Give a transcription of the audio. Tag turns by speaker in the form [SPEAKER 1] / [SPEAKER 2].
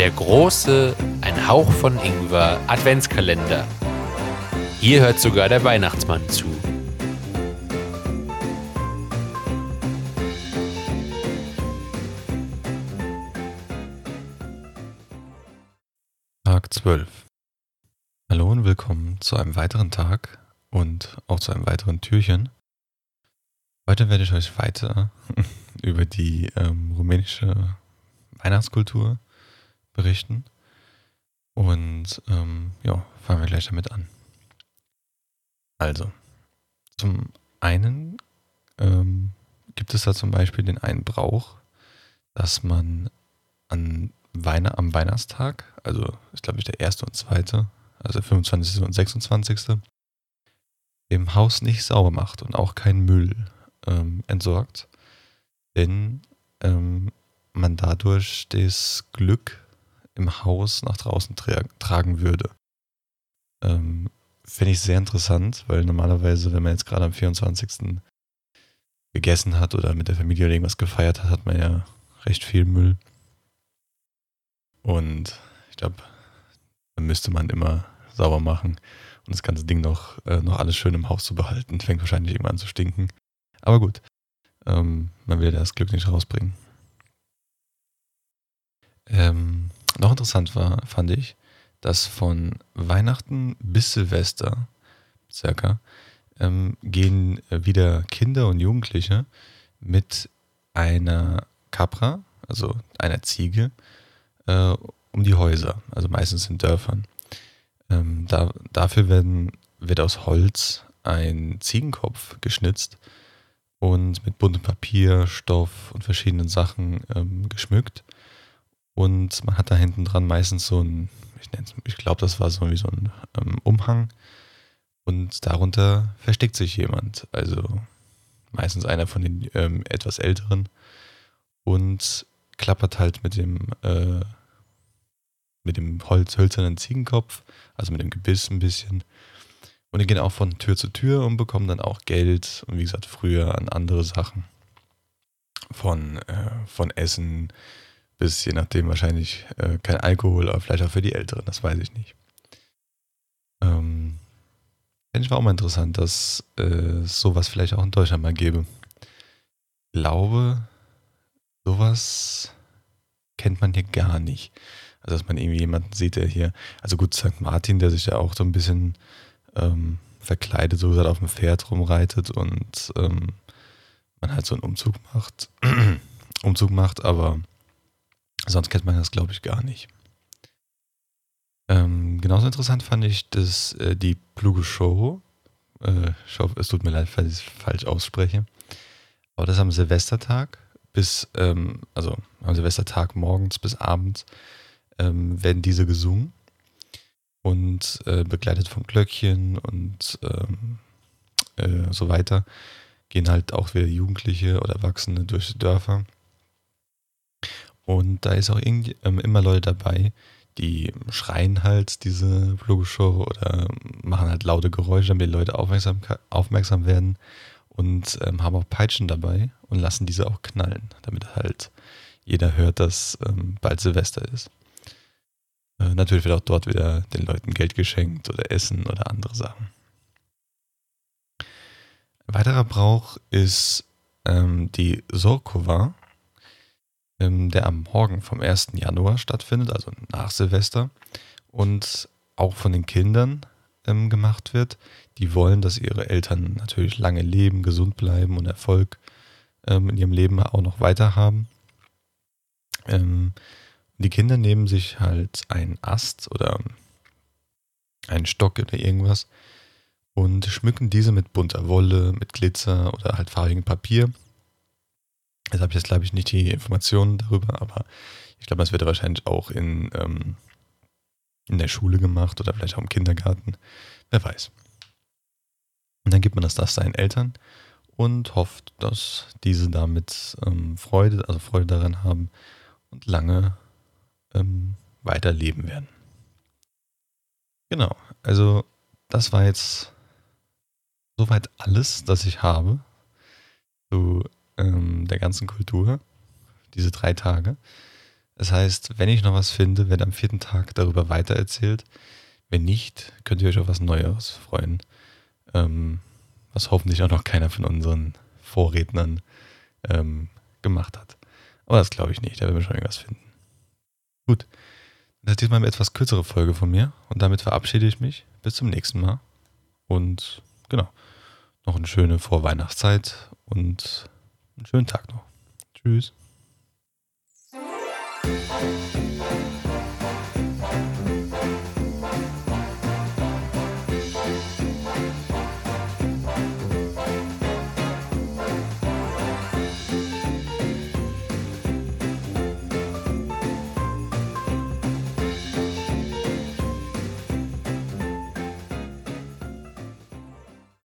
[SPEAKER 1] Der große, ein Hauch von Ingwer Adventskalender. Hier hört sogar der Weihnachtsmann zu.
[SPEAKER 2] Tag 12. Hallo und willkommen zu einem weiteren Tag und auch zu einem weiteren Türchen. Heute werde ich euch weiter über die ähm, rumänische Weihnachtskultur berichten. Und ähm, ja, fangen wir gleich damit an. Also, zum einen ähm, gibt es da zum Beispiel den einen Brauch, dass man an Weihn am Weihnachtstag, also ist glaube ich der erste und zweite, also 25. und 26. im Haus nicht sauber macht und auch keinen Müll ähm, entsorgt, denn ähm, man dadurch das Glück im Haus nach draußen tra tragen würde. Ähm, Finde ich sehr interessant, weil normalerweise, wenn man jetzt gerade am 24. gegessen hat oder mit der Familie irgendwas gefeiert hat, hat man ja recht viel Müll. Und ich glaube, dann müsste man immer sauber machen und das ganze Ding noch, äh, noch alles schön im Haus zu behalten. Fängt wahrscheinlich irgendwann an zu stinken. Aber gut, ähm, man will das Glück nicht rausbringen. Ähm, noch interessant war, fand ich, dass von Weihnachten bis Silvester circa ähm, gehen wieder Kinder und Jugendliche mit einer Capra, also einer Ziege, äh, um die Häuser, also meistens in Dörfern. Ähm, da, dafür werden, wird aus Holz ein Ziegenkopf geschnitzt und mit buntem Papier, Stoff und verschiedenen Sachen ähm, geschmückt. Und man hat da hinten dran meistens so ein, ich, ich glaube, das war so wie so ein ähm, Umhang. Und darunter versteckt sich jemand. Also meistens einer von den ähm, etwas älteren. Und klappert halt mit dem, äh, mit dem Holz, hölzernen Ziegenkopf, also mit dem Gebiss ein bisschen. Und die gehen auch von Tür zu Tür und bekommen dann auch Geld und wie gesagt früher an andere Sachen. Von, äh, von Essen, bis je nachdem wahrscheinlich äh, kein Alkohol, aber vielleicht auch für die Älteren, das weiß ich nicht. Ähm, Finde ich war auch mal interessant, dass äh, sowas vielleicht auch in Deutschland mal gäbe. Ich glaube, sowas kennt man hier gar nicht. Also, dass man irgendwie jemanden sieht, der hier, also gut, St. Martin, der sich ja auch so ein bisschen ähm, verkleidet, so gesagt, auf dem Pferd rumreitet und ähm, man halt so einen Umzug macht, Umzug macht, aber Sonst kennt man das, glaube ich, gar nicht. Ähm, genauso interessant fand ich, dass äh, die Pluge Show, äh, ich hoffe, es tut mir leid, falls ich es falsch ausspreche, aber das am Silvestertag bis, ähm, also am Silvestertag morgens bis abends ähm, werden diese gesungen und äh, begleitet vom Glöckchen und ähm, äh, so weiter gehen halt auch wieder Jugendliche oder Erwachsene durch die Dörfer und da ist auch ähm, immer Leute dabei, die schreien halt diese Vlogoshow oder machen halt laute Geräusche, damit die Leute aufmerksam, aufmerksam werden und ähm, haben auch Peitschen dabei und lassen diese auch knallen, damit halt jeder hört, dass ähm, bald Silvester ist. Äh, natürlich wird auch dort wieder den Leuten Geld geschenkt oder Essen oder andere Sachen. Ein weiterer Brauch ist ähm, die Sorkova ähm, der am Morgen vom 1. Januar stattfindet, also nach Silvester, und auch von den Kindern ähm, gemacht wird. Die wollen, dass ihre Eltern natürlich lange leben, gesund bleiben und Erfolg ähm, in ihrem Leben auch noch weiter haben. Ähm, die Kinder nehmen sich halt einen Ast oder einen Stock oder irgendwas und schmücken diese mit bunter Wolle, mit Glitzer oder halt farbigem Papier Jetzt habe ich jetzt, glaube ich, nicht die Informationen darüber, aber ich glaube, das wird wahrscheinlich auch in, ähm, in der Schule gemacht oder vielleicht auch im Kindergarten. Wer weiß. Und dann gibt man das, das seinen Eltern und hofft, dass diese damit ähm, Freude, also Freude daran haben und lange ähm, weiterleben werden. Genau, also das war jetzt soweit alles, das ich habe zu ähm, der ganzen Kultur, diese drei Tage. Das heißt, wenn ich noch was finde, wird am vierten Tag darüber weitererzählt. Wenn nicht, könnt ihr euch auf was Neues freuen. Ähm, was hoffentlich auch noch keiner von unseren Vorrednern ähm, gemacht hat. Aber das glaube ich nicht, da werden wir schon irgendwas finden. Gut, das ist diesmal eine etwas kürzere Folge von mir und damit verabschiede ich mich. Bis zum nächsten Mal. Und genau, noch eine schöne Vorweihnachtszeit und einen schönen Tag noch. Tschüss.